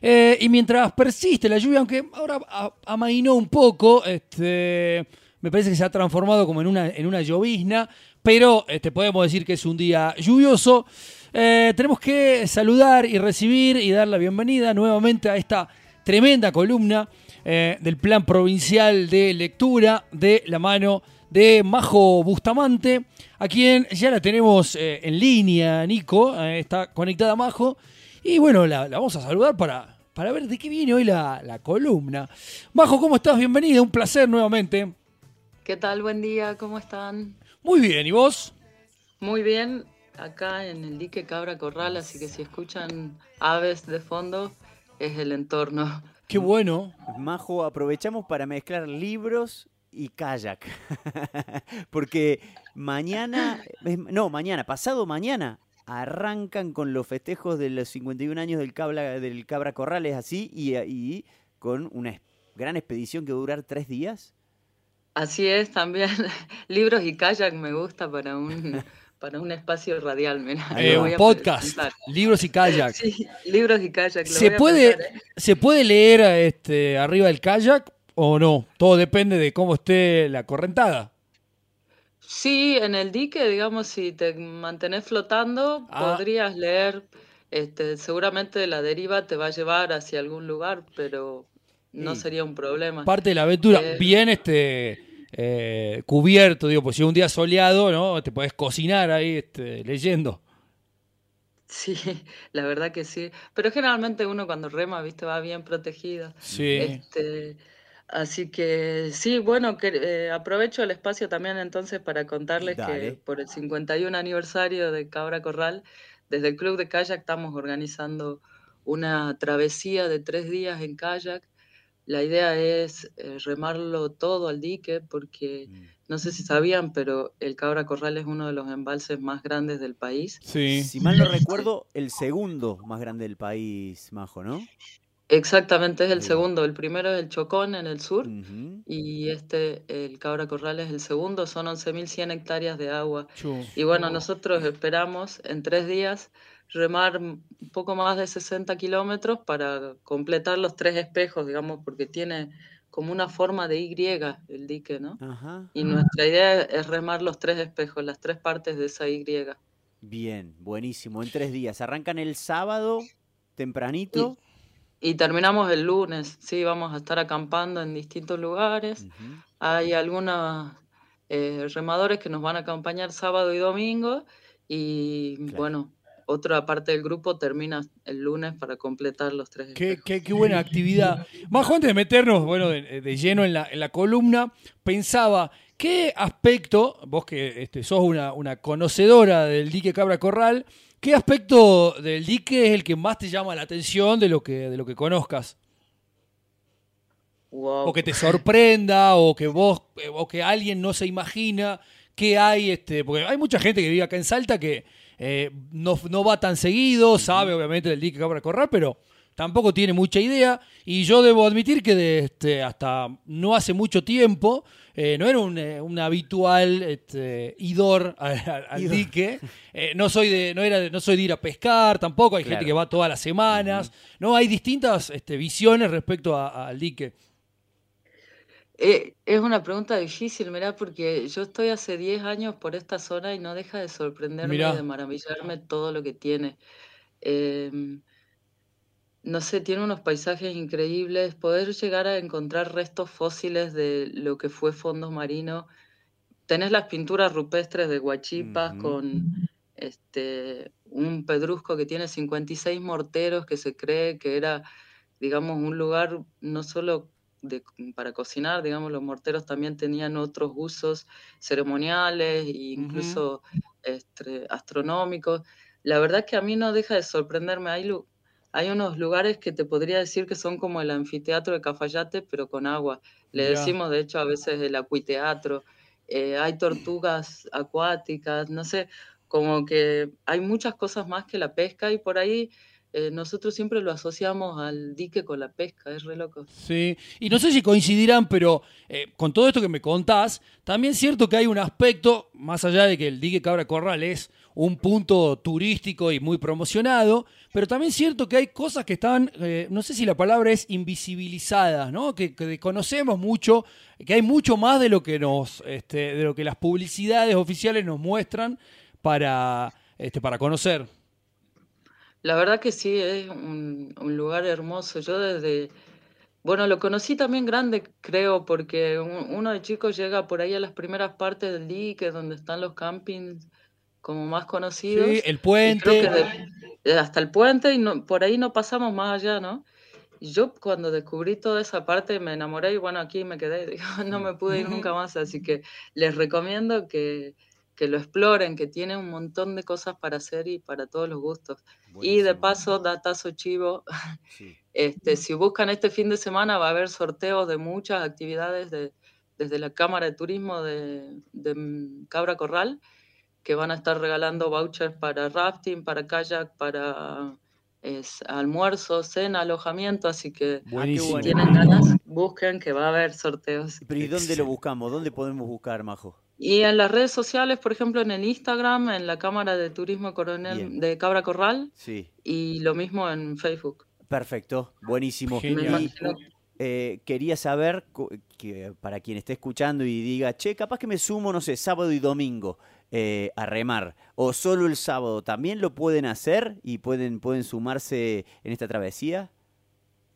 Eh, y mientras persiste la lluvia, aunque ahora amainó un poco, este, me parece que se ha transformado como en una, en una llovizna, pero este, podemos decir que es un día lluvioso. Eh, tenemos que saludar y recibir y dar la bienvenida nuevamente a esta tremenda columna eh, del Plan Provincial de Lectura de la mano de Majo Bustamante, a quien ya la tenemos en línea, Nico, está conectada Majo, y bueno, la, vamos a saludar para, para ver de qué viene hoy la, la columna. Majo, ¿cómo estás? Bienvenida, un placer nuevamente. ¿Qué tal? Buen día, ¿cómo están? Muy bien, ¿y vos? Muy bien, acá en el dique Cabra Corral, así que si escuchan aves de fondo, es el entorno. Qué bueno. Majo, aprovechamos para mezclar libros y kayak. Porque mañana, no, mañana, pasado mañana, arrancan con los festejos de los 51 años del Cabra, del Cabra Corral, es así, y, y con una gran expedición que va a durar tres días. Así es, también libros y kayak me gusta para un, para un espacio radial. Eh, un podcast, libros y kayak. Sí, libros y kayak. ¿Se, puede, ¿eh? ¿Se puede leer este, arriba del kayak o no? Todo depende de cómo esté la correntada. Sí, en el dique, digamos, si te mantenés flotando, ah. podrías leer. Este, seguramente la deriva te va a llevar hacia algún lugar, pero no sería un problema. Parte de la aventura. Eh, bien, este eh, cubierto, digo, pues si un día soleado, ¿no? Te puedes cocinar ahí este, leyendo. Sí, la verdad que sí. Pero generalmente uno cuando rema, viste, va bien protegido. Sí. Este, así que sí, bueno, que, eh, aprovecho el espacio también entonces para contarles que por el 51 aniversario de Cabra Corral, desde el Club de Kayak estamos organizando una travesía de tres días en kayak la idea es eh, remarlo todo al dique porque mm. no sé si sabían, pero el Cabra Corral es uno de los embalses más grandes del país. Sí. Si mal no recuerdo, el segundo más grande del país, Majo, ¿no? Exactamente, es el segundo. El primero es el Chocón en el sur y este, el Cabra Corral es el segundo. Son 11.100 hectáreas de agua. Y bueno, nosotros esperamos en tres días remar un poco más de 60 kilómetros para completar los tres espejos, digamos, porque tiene como una forma de Y el dique, ¿no? Y nuestra idea es remar los tres espejos, las tres partes de esa Y. Bien, buenísimo. En tres días. Arrancan el sábado, tempranito. Y, terminamos el lunes, sí, vamos a estar acampando en distintos lugares. Hay algunos eh, remadores que nos van a acompañar sábado y domingo. Y bueno, otra parte del grupo termina el lunes para completar los tres. Qué, qué, buena actividad. Más antes de meternos bueno, de, lleno en la, en la, columna, pensaba, ¿qué aspecto, vos que este, sos una, una conocedora del dique Cabra Corral, ¿qué aspecto del dique es el que más te llama la atención de lo que, de lo que conozcas? O que te sorprenda, o que vos, o que alguien no se imagina qué hay, este, porque hay mucha gente que vive acá en Salta que eh, no, no, va tan seguido, sabe obviamente del dique Cabra Corral, pero tampoco tiene mucha idea. Y yo debo admitir que de, este, hasta no hace mucho tiempo eh, no era un, eh, un habitual este, idor al, dique. no soy de no era no soy de ir a pescar tampoco. Hay gente que va todas las semanas. No hay distintas este, visiones respecto al dique. Eh, es una pregunta difícil, mira, porque yo estoy hace 10 años por esta zona y no deja de sorprenderme, de maravillarme todo lo que tiene. No sé, tiene unos paisajes increíbles, poder llegar a encontrar restos fósiles de lo que fue fondo marino. Tenés las pinturas rupestres de Huachipas con este, un pedrusco que tiene 56 morteros que se cree que era, digamos, un lugar no solo para cocinar, digamos, los morteros también tenían otros usos ceremoniales e incluso este, astronómicos. La verdad que a mí no deja de sorprenderme. Hay, hay unos lugares que te podría decir que son como el anfiteatro de Cafayate, pero con agua. Le decimos, de hecho, a veces el acuiteatro. Eh, hay tortugas acuáticas, no sé, como que hay muchas cosas más que la pesca y por ahí eh, nosotros siempre lo asociamos al dique con la pesca, es re loco. Sí, y no sé si coincidirán, pero eh, con todo esto que me contás, también es cierto que hay un aspecto, más allá de que el dique Cabra Corral es un punto turístico y muy promocionado, pero también es cierto que hay cosas que están, eh, no sé si la palabra es invisibilizadas, ¿no? Que, desconocemos mucho, que hay mucho más de lo que nos, este, de lo que las publicidades oficiales nos muestran para, este, para conocer. La verdad que sí, es un, lugar hermoso. Yo desde, bueno, lo conocí también grande, creo, porque uno de chicos llega por ahí a las primeras partes del dique, donde están los campings como más conocidos. Sí, el puente. hasta el puente y no, por ahí no pasamos más allá, ¿no? Yo cuando descubrí toda esa parte me enamoré y bueno, aquí me quedé, no me pude ir nunca más, así que les recomiendo que, que lo exploren, que tiene un montón de cosas para hacer y para todos los gustos. Y de paso, datazo chivo, este, si buscan este fin de semana va a haber sorteos de muchas actividades de, desde la Cámara de Turismo de, Cabra Corral, que van a estar regalando vouchers para rafting, para kayak, para almuerzo, cena, alojamiento, así que si tienen ganas, busquen que va a haber sorteos. Pero ¿y dónde lo buscamos? ¿Dónde podemos buscar, Majo? Y en las redes sociales, por ejemplo, en el Instagram, en la Cámara de Turismo Coronel de Cabra Corral. Sí. Y lo mismo en Facebook. Perfecto, buenísimo. Eh, quería saber, que para quien esté escuchando y diga, che, capaz que me sumo, no sé, sábado y domingo eh, a remar, o solo el sábado, ¿también lo pueden hacer y pueden, pueden sumarse en esta travesía?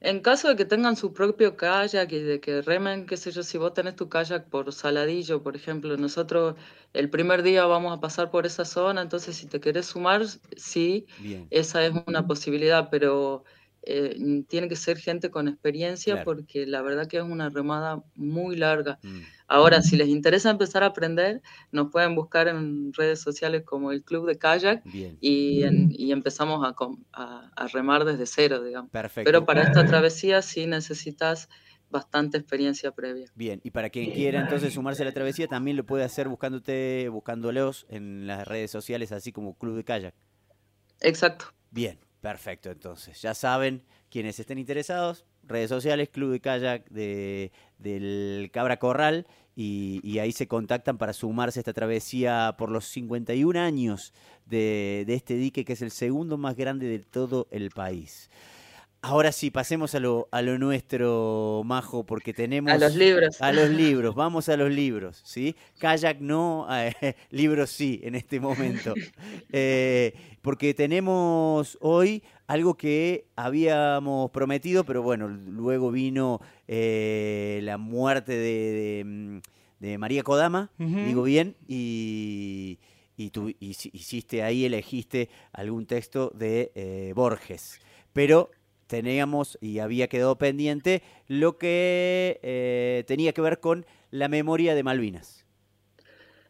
En caso de que tengan su propio kayak y de que remen, qué sé yo, si vos tenés tu kayak por Saladillo, por ejemplo, nosotros el primer día vamos a pasar por esa zona, entonces si te querés sumar, sí, esa es una posibilidad, pero eh, tiene que ser gente con experiencia porque la verdad que es una remada muy larga. Mm. Ahora, si les interesa empezar a aprender, nos pueden buscar en redes sociales como el Club de Kayak y, empezamos a, remar desde cero, digamos. Perfecto. Pero para esta travesía sí necesitas bastante experiencia previa. Bien, y para quien quiera entonces sumarse a la travesía, también lo puede hacer buscándote, buscándolos en las redes sociales, así como Club de Kayak. Exacto. Bien, Perfecto, entonces ya saben quienes estén interesados, redes sociales, Club de Kayak de, del Cabra Corral y, ahí se contactan para sumarse a esta travesía por los 51 años de, de este dique que es el segundo más grande de todo el país. Ahora sí, pasemos a lo, a lo nuestro, Majo, porque tenemos... A los libros. A los libros, vamos a los libros, ¿sí? Kayak no, eh, libros sí, en este momento. Eh, porque tenemos hoy algo que habíamos prometido, pero bueno, luego vino eh, la muerte de, de, María Kodama, digo bien, y, y tú hiciste ahí, elegiste algún texto de Borges. Pero teníamos y había quedado pendiente lo que eh, tenía que ver con la memoria de Malvinas.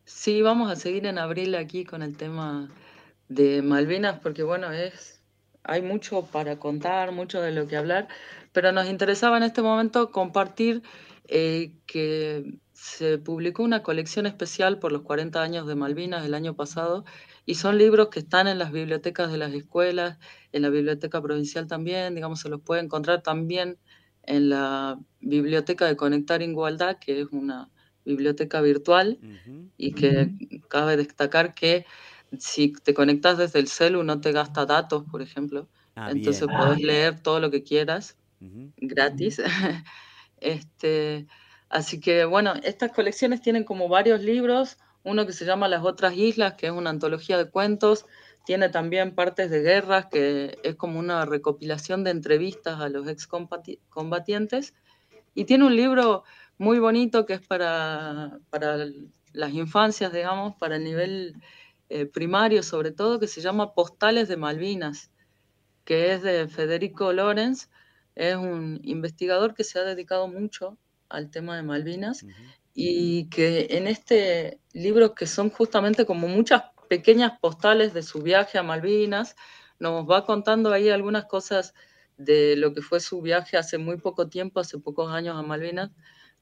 Sí, vamos a seguir en abril aquí con el tema de Malvinas, porque bueno, es hay mucho para contar, mucho de lo que hablar, pero nos interesaba en este momento compartir eh, que se publicó una colección especial por los 40 años de Malvinas el año pasado y son libros que están en las bibliotecas de las escuelas, en la biblioteca provincial también, digamos, se los puede encontrar también en la biblioteca de Conectar Igualdad, que es una biblioteca virtual y que cabe destacar que si te conectas desde el celu no te gasta datos, por ejemplo. Ah, Entonces puedes leer todo lo que quieras gratis. este, así que bueno, estas colecciones tienen como varios libros uno que se llama Las otras islas, que es una antología de cuentos, tiene también partes de guerras, que es como una recopilación de entrevistas a los excombatientes, y tiene un libro muy bonito que es para, para las infancias, digamos, para el nivel eh, primario sobre todo, que se llama Postales de Malvinas, que es de Federico Lorenz, es un investigador que se ha dedicado mucho al tema de Malvinas y que en este libro, que son justamente como muchas pequeñas postales de su viaje a Malvinas, nos va contando ahí algunas cosas de lo que fue su viaje hace muy poco tiempo, hace pocos años a Malvinas,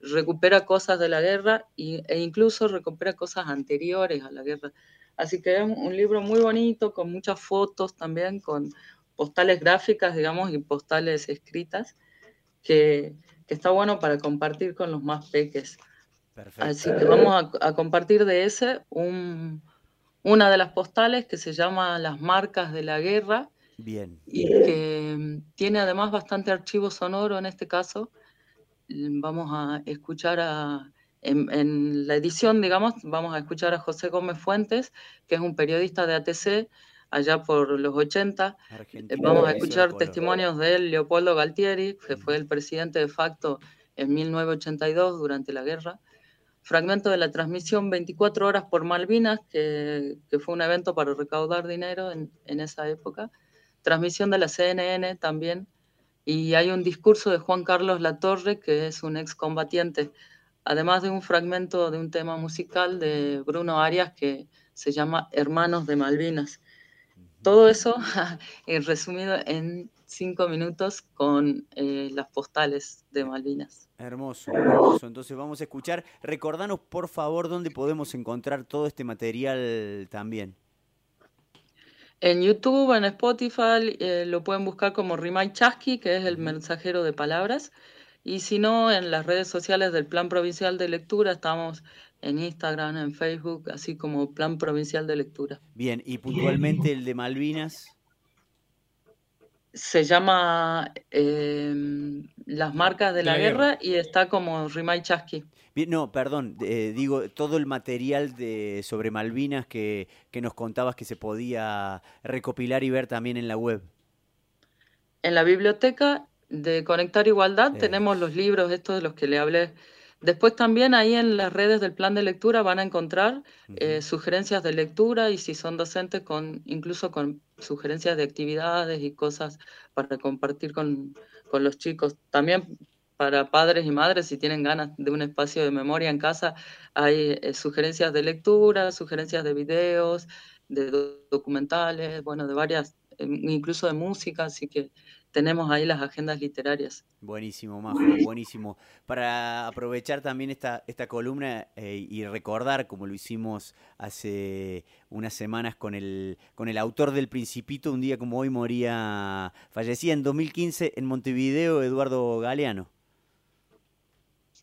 recupera cosas de la guerra e incluso recupera cosas anteriores a la guerra. Así que es un libro muy bonito, con muchas fotos también, con postales gráficas, digamos, y postales escritas, que, está bueno para compartir con los más peques. Así que vamos a, compartir de ese una de las postales que se llama Las marcas de la guerra. Bien. Y que tiene además bastante archivo sonoro en este caso. Vamos a escuchar a, en, la edición, digamos, vamos a escuchar a José Gómez Fuentes, que es un periodista de ATC allá por los 80. vamos a escuchar testimonios de él, Leopoldo Galtieri, que fue el presidente de facto en 1982 durante la guerra. Fragmento de la transmisión 24 horas por Malvinas, que, fue un evento para recaudar dinero en, en esa época. Transmisión de la CNN también. Y hay un discurso de Juan Carlos Latorre, que es un excombatiente además de un fragmento de un tema musical de Bruno Arias que se llama Hermanos de Malvinas. Todo eso resumido en cinco minutos con eh, las postales de Malvinas. Hermoso, hermoso. Entonces vamos a escuchar. Recordanos, por favor, dónde podemos encontrar todo este material también. En YouTube, en Spotify, eh, lo pueden buscar como Rimay Chasqui, que es el mensajero de palabras. Y si no, en las redes sociales del Plan Provincial de Lectura estamos en Instagram, en Facebook, así como Plan Provincial de Lectura. Bien, y puntualmente el de Malvinas. Se llama em, Las marcas de la, guerra, y está como Rimay Chasqui. no, perdón, eh, digo, todo el material de, sobre Malvinas que, que nos contabas que se podía recopilar y ver también en la web. En la biblioteca de Conectar Igualdad tenemos los libros estos de los que le hablé. Después también ahí en las redes del plan de lectura van a encontrar eh, sugerencias de lectura y si son docentes, con, incluso con sugerencias de actividades y cosas para compartir con, con los chicos. También para padres y madres, si tienen ganas de un espacio de memoria en casa, hay eh, sugerencias de lectura, sugerencias de videos, de documentales, bueno, de varias, incluso de música, así que tenemos ahí las agendas literarias. Buenísimo, Majo, buenísimo. Para aprovechar también esta, esta columna eh, y recordar, como lo hicimos hace unas semanas con el, con el autor del Principito, un día como hoy moría, fallecía en 2015 en Montevideo Eduardo Galeano.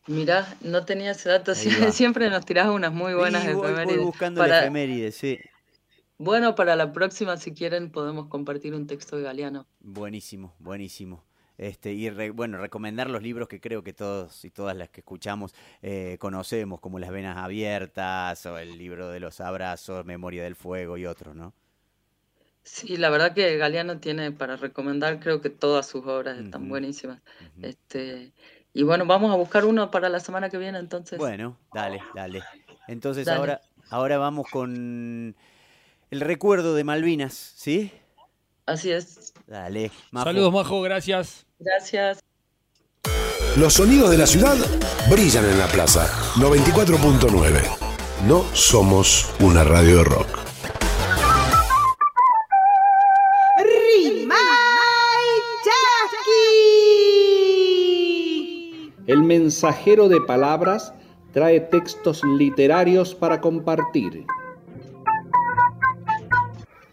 Mirá, no tenía ese dato, siempre nos tirás unas muy buenas efemérides. buscando efemérides, sí. Bueno, para la próxima, si quieren, podemos compartir un texto de Galeano. Buenísimo, buenísimo. Este, y bueno, recomendar los libros que creo que todos y todas las que escuchamos eh, conocemos, como Las Venas Abiertas o el libro de los abrazos, Memoria del Fuego y otros, ¿no? Sí, la verdad que Galeano tiene para recomendar, creo que todas sus obras están buenísimas. este, y bueno, vamos a buscar uno para la semana que viene entonces. Bueno, dale, dale. Entonces ahora, ahora vamos con el recuerdo de Malvinas, ¿sí? Así es. Dale. Saludos, Majo, gracias. Gracias. Los sonidos de la ciudad brillan en la plaza. 94.9. No somos una radio de rock. El mensajero de palabras trae textos literarios para compartir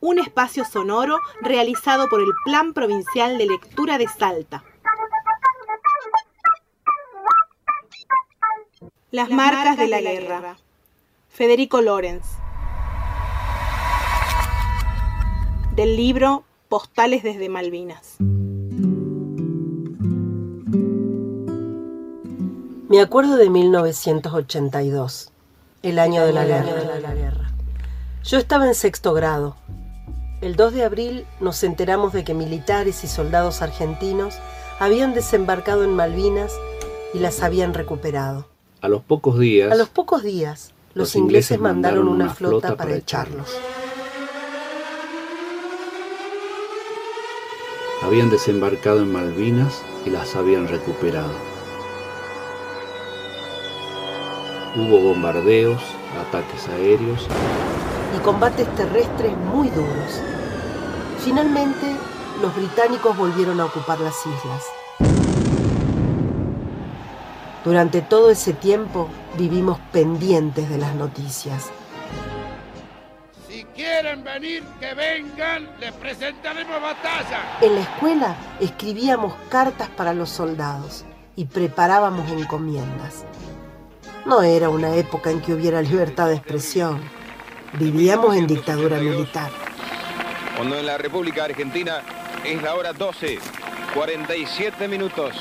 un espacio sonoro realizado por el Plan Provincial de Lectura de Salta. Las marcas de la guerra. Federico Lorenz. Del libro Postales desde Malvinas. Me acuerdo de 1982, el año de la guerra. Yo estaba en sexto grado el 2 de abril nos enteramos de que militares y soldados argentinos habían desembarcado en Malvinas y las habían recuperado. A los pocos días. A los pocos días, los, ingleses, mandaron una, flota, para, echarlos. Habían desembarcado en Malvinas y las habían recuperado. Hubo bombardeos, ataques aéreos y combates terrestres muy duros. Finalmente, los británicos volvieron a ocupar las islas. Durante todo ese tiempo vivimos pendientes de las noticias. quieren venir, que vengan, les presentaremos batalla. En la escuela escribíamos cartas para los soldados y preparábamos encomiendas. No era una época en que hubiera libertad de expresión. Vivíamos en dictadura militar. Cuando en la República Argentina es la hora 12, 47 minutos.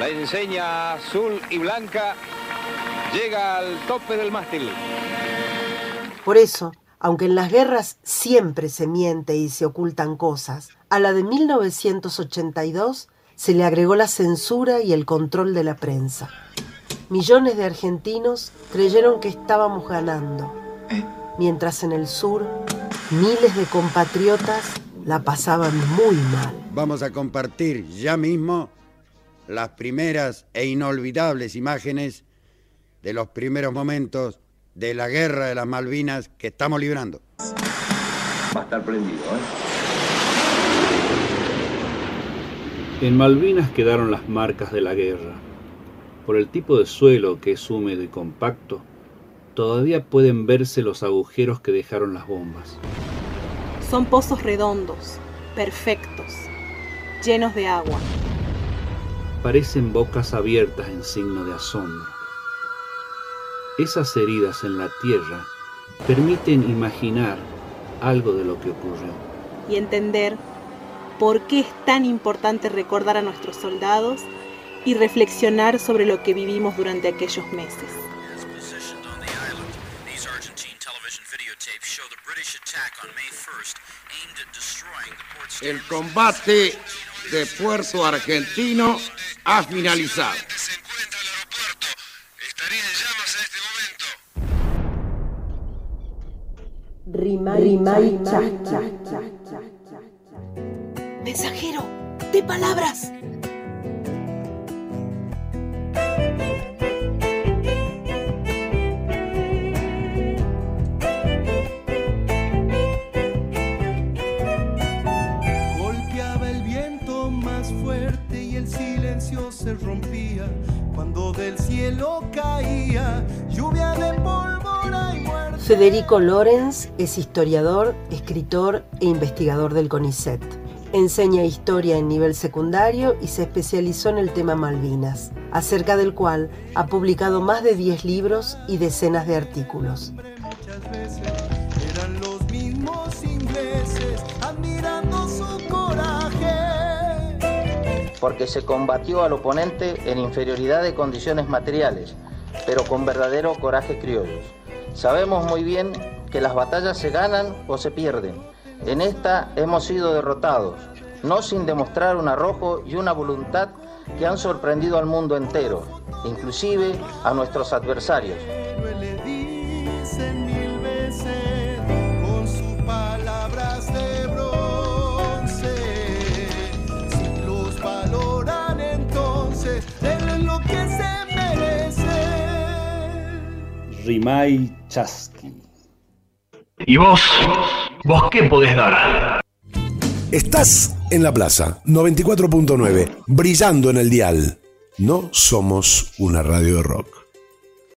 La enseña azul y blanca llega al tope del mástil. Por eso, aunque en las guerras siempre se miente y se ocultan cosas, a la de 1982 se le agregó la censura y el control de la prensa. Millones de argentinos creyeron que estábamos ganando, mientras en el sur miles de compatriotas la pasaban muy mal. Vamos a compartir ya mismo las primeras e inolvidables imágenes de los primeros momentos de la guerra de las Malvinas que estamos librando. Va a estar prendido, ¿eh? En Malvinas quedaron las marcas de la guerra. Por el tipo de suelo que es húmedo y compacto, todavía pueden verse los agujeros que dejaron las bombas. Son pozos redondos, perfectos, llenos de agua. Parecen bocas abiertas en signo de asombro. Esas heridas en la tierra permiten imaginar algo de lo que ocurrió. Y entender por qué es tan importante recordar a nuestros soldados y reflexionar sobre lo que vivimos durante aquellos meses. El combate de Puerto Argentino ha finalizado. Rimay, Mensajero de palabras. Federico Lorenz es historiador, escritor e investigador del CONICET. Enseña historia en nivel secundario y se especializó en el tema Malvinas, acerca del cual ha publicado más de 10 libros y decenas de artículos. Porque se combatió al oponente en inferioridad de condiciones materiales, pero con verdadero coraje criollos. Sabemos muy bien que las batallas se ganan o se pierden. En esta hemos sido derrotados, no sin demostrar un arrojo y una voluntad que han sorprendido al mundo entero, inclusive a nuestros adversarios. Rimay Chasqui. ¿Y vos? ¿Vos qué podés dar? Estás en la plaza 94.9, brillando en el dial. No somos una radio de rock.